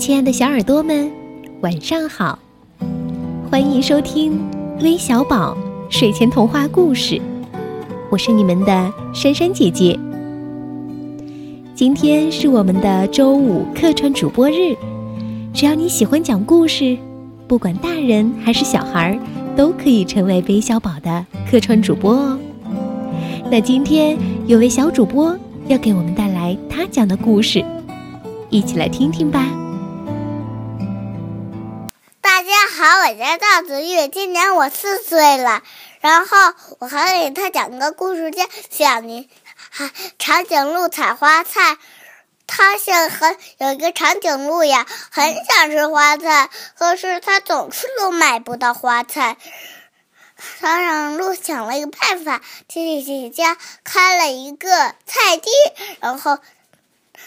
亲爱的小耳朵们，晚上好！欢迎收听微小宝睡前童话故事，我是你们的珊珊姐姐。今天是我们的周五客串主播日，只要你喜欢讲故事，不管大人还是小孩，都可以成为微小宝的客串主播哦。那今天有位小主播要给我们带来他讲的故事，一起来听听吧。好，我叫赵子玉，今年我四岁了。然后我还给他讲个故事，叫《小宁还长颈鹿采花菜》。他想很有一个长颈鹿呀，很想吃花菜，可是他总是都买不到花菜。长颈鹿想了一个办法，去自己家开了一个菜地，然后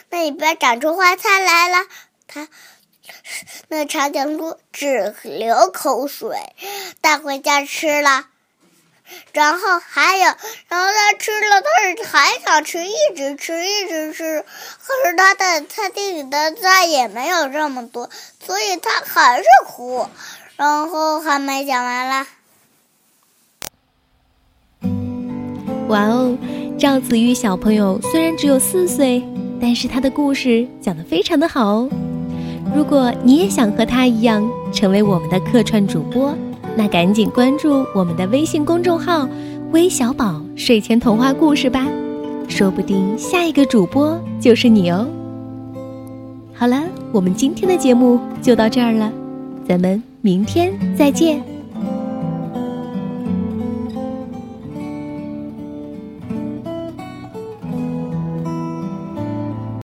那里边长出花菜来了。他。那长颈鹿只流口水，带回家吃了。然后还有，然后他吃了，他还想吃，一直吃，一直吃。可是他的菜地里的菜也没有这么多，所以他还是哭。然后还没讲完了。哇哦，赵子玉小朋友虽然只有四岁，但是他的故事讲得非常的好哦。如果你也想和他一样成为我们的客串主播，那赶紧关注我们的微信公众号“微小宝睡前童话故事”吧，说不定下一个主播就是你哦。好了，我们今天的节目就到这儿了，咱们明天再见。